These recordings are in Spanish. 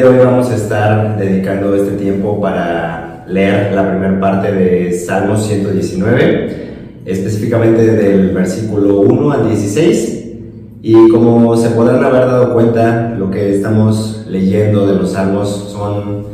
de hoy vamos a estar dedicando este tiempo para leer la primera parte de Salmos 119, específicamente del versículo 1 al 16. Y como se podrán haber dado cuenta, lo que estamos leyendo de los salmos son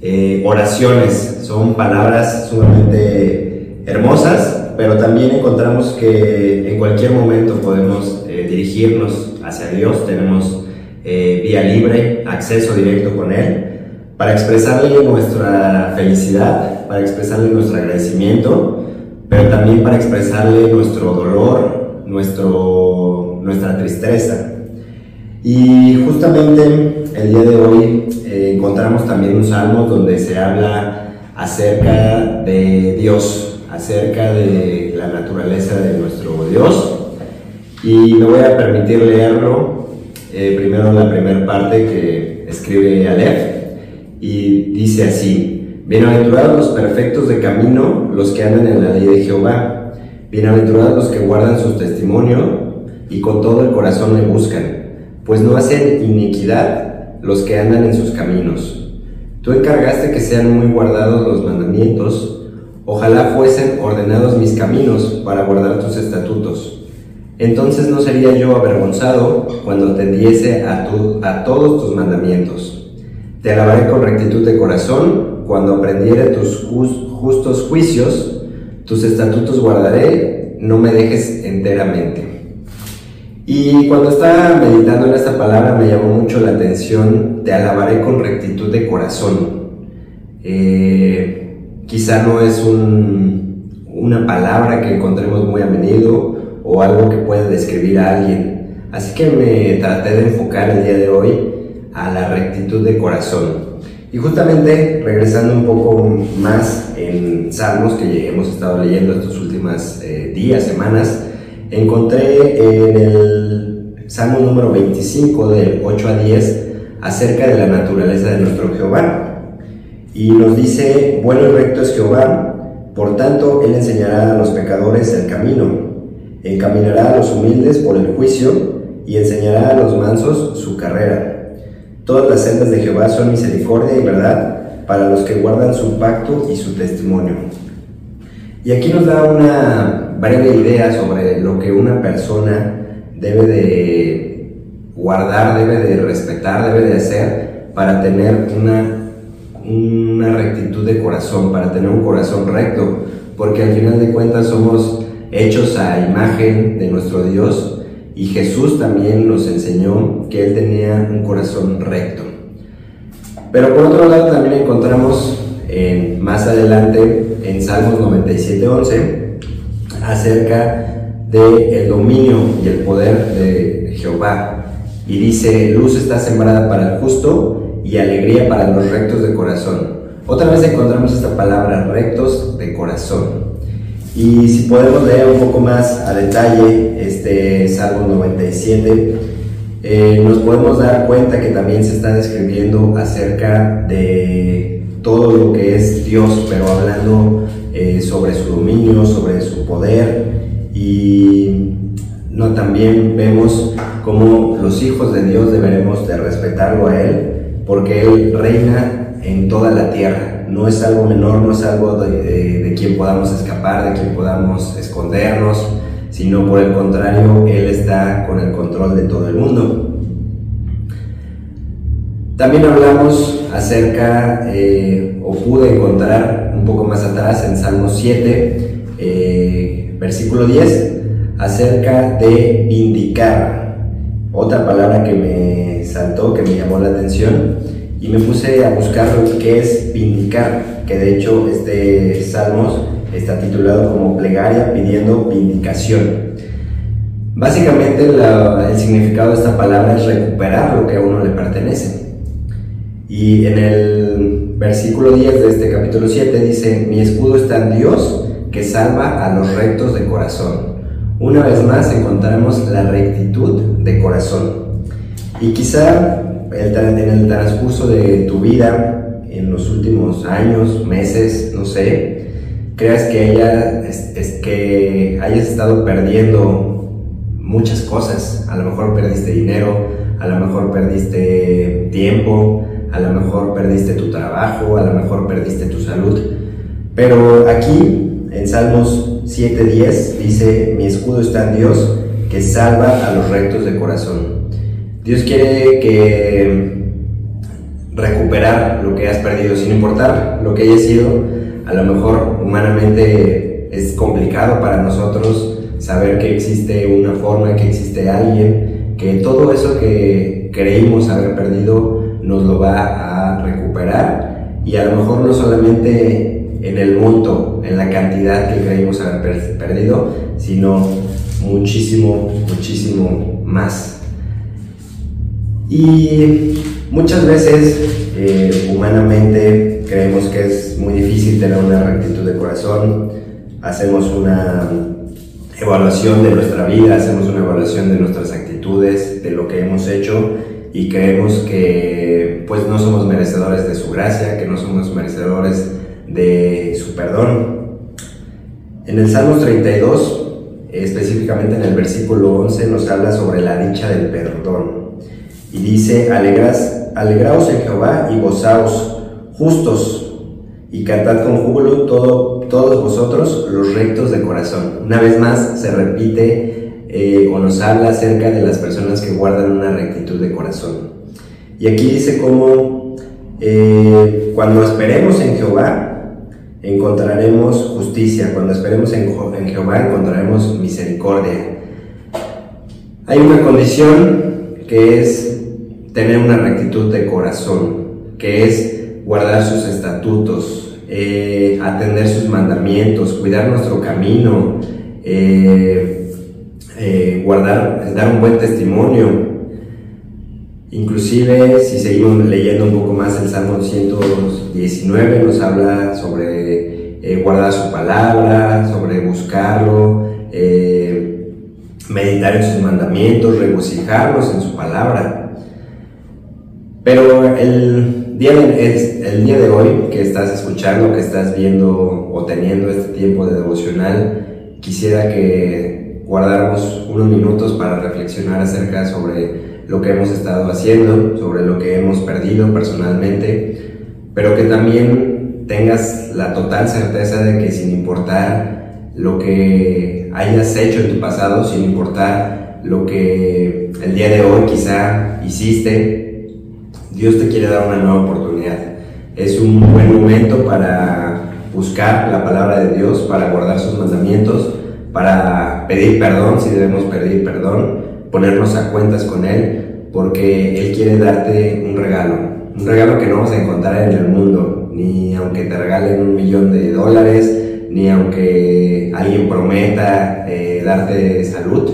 eh, oraciones, son palabras sumamente hermosas, pero también encontramos que en cualquier momento podemos eh, dirigirnos hacia Dios, tenemos eh, vía libre, acceso directo con Él, para expresarle nuestra felicidad, para expresarle nuestro agradecimiento, pero también para expresarle nuestro dolor, nuestro, nuestra tristeza. Y justamente el día de hoy eh, encontramos también un salmo donde se habla acerca de Dios, acerca de la naturaleza de nuestro Dios. Y me voy a permitir leerlo eh, primero la primera parte que escribe Aleph y dice así, bienaventurados los perfectos de camino, los que andan en la ley de Jehová, bienaventurados los que guardan su testimonio y con todo el corazón le buscan, pues no hacen iniquidad los que andan en sus caminos. Tú encargaste que sean muy guardados los mandamientos, ojalá fuesen ordenados mis caminos para guardar tus estatutos. Entonces no sería yo avergonzado cuando atendiese a, a todos tus mandamientos. Te alabaré con rectitud de corazón cuando aprendiere tus justos juicios, tus estatutos guardaré, no me dejes enteramente. Y cuando estaba meditando en esta palabra me llamó mucho la atención, te alabaré con rectitud de corazón. Eh, quizá no es una palabra que encontremos muy a menudo, o algo que pueda describir a alguien. Así que me traté de enfocar el día de hoy a la rectitud de corazón. Y justamente regresando un poco más en Salmos que hemos estado leyendo estos últimos eh, días, semanas, encontré en el Salmo número 25 del 8 a 10 acerca de la naturaleza de nuestro Jehová. Y nos dice, bueno y recto es Jehová, por tanto Él enseñará a los pecadores el camino encaminará a los humildes por el juicio y enseñará a los mansos su carrera. Todas las sendas de Jehová son misericordia y verdad para los que guardan su pacto y su testimonio. Y aquí nos da una breve idea sobre lo que una persona debe de guardar, debe de respetar, debe de hacer para tener una, una rectitud de corazón, para tener un corazón recto, porque al final de cuentas somos hechos a imagen de nuestro Dios y Jesús también nos enseñó que Él tenía un corazón recto. Pero por otro lado también encontramos más adelante en Salmos 97.11 acerca del el dominio y el poder de Jehová. Y dice, luz está sembrada para el justo y alegría para los rectos de corazón. Otra vez encontramos esta palabra, rectos de corazón. Y si podemos leer un poco más a detalle este Salmo 97, eh, nos podemos dar cuenta que también se está describiendo acerca de todo lo que es Dios, pero hablando eh, sobre su dominio, sobre su poder. Y no también vemos cómo los hijos de Dios deberemos de respetarlo a Él, porque Él reina en toda la tierra no es algo menor, no es algo de, quien podamos escapar, de quien podamos escondernos, sino por el contrario, Él está con el control de todo el mundo. También hablamos acerca, eh, o pude encontrar un poco más atrás en Salmo 7, eh, versículo 10, acerca de indicar. Otra palabra que me saltó, que me llamó la atención, y me puse a buscar que es vindicar, que de hecho este Salmos está titulado como plegaria pidiendo vindicación. Básicamente el significado de esta palabra es recuperar lo que a uno le pertenece. Y en el versículo 10 de este capítulo 7 dice, mi escudo está en Dios que salva a los rectos de corazón. Una vez más encontramos la rectitud de corazón. Y quizá en el transcurso de tu vida, en los últimos años, meses, no sé, creas que, ella, es, que hayas estado perdiendo muchas cosas. A lo mejor perdiste dinero, a lo mejor perdiste tiempo, a lo mejor perdiste tu trabajo, a lo mejor perdiste tu salud. Pero aquí, en Salmos 7:10, dice, mi escudo está en Dios, que salva a los rectos de corazón. Dios quiere que recuperar lo que has perdido, sin importar lo que haya sido, a lo mejor humanamente es complicado para nosotros saber que existe una forma, que existe alguien, que todo eso que creímos haber perdido nos lo va a recuperar y a lo mejor no solamente en el monto, en la cantidad que creímos haber perdido, sino muchísimo, muchísimo más. Y muchas veces eh, humanamente creemos que es muy difícil tener una rectitud de corazón, hacemos una evaluación de nuestra vida, hacemos una evaluación de nuestras actitudes, de lo que hemos hecho y creemos que pues no somos merecedores de su gracia, que no somos merecedores de su perdón. En el Salmos 32, específicamente en el versículo 11, nos habla sobre la dicha del perdón. Y dice, Alegras, alegraos en Jehová y gozaos, justos, y cantad con júbilo todo, todos vosotros los rectos de corazón. Una vez más se repite eh, o nos habla acerca de las personas que guardan una rectitud de corazón. Y aquí dice cómo eh, cuando esperemos en Jehová, encontraremos justicia, cuando esperemos en, en Jehová encontraremos misericordia. Hay una condición que es tener una rectitud de corazón, que es guardar sus estatutos, eh, atender sus mandamientos, cuidar nuestro camino, eh, eh, guardar, dar un buen testimonio. Inclusive, si seguimos leyendo un poco más el Salmo 119, nos habla sobre guardar su palabra, sobre buscarlo, meditar en sus mandamientos, regocijarnos en su palabra. Pero el, día de, el día de hoy que estás escuchando, que estás viendo o teniendo este tiempo de devocional, quisiera que guardáramos unos minutos para reflexionar acerca sobre lo que hemos estado haciendo, sobre lo que hemos perdido personalmente, pero que también tengas la total certeza de que sin importar lo que hayas hecho en tu pasado, sin importar lo que el día de hoy quizá hiciste, Dios te quiere dar una nueva oportunidad. Es un buen momento para buscar la palabra de Dios, para guardar sus mandamientos, para pedir perdón si debemos pedir perdón, ponernos a cuentas con Él, porque Él quiere darte un regalo, un regalo que no vas a encontrar en el mundo, ni aunque te regalen un millón de dólares, ni aunque alguien prometa eh, darte salud.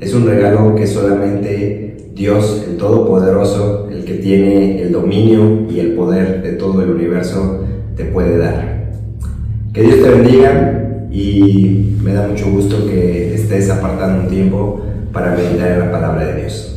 Es un regalo que solamente Dios, el Todopoderoso, que tiene el dominio y el poder de todo el universo te puede dar. Que Dios te bendiga y me da mucho gusto que estés apartando un tiempo para meditar en la palabra de Dios.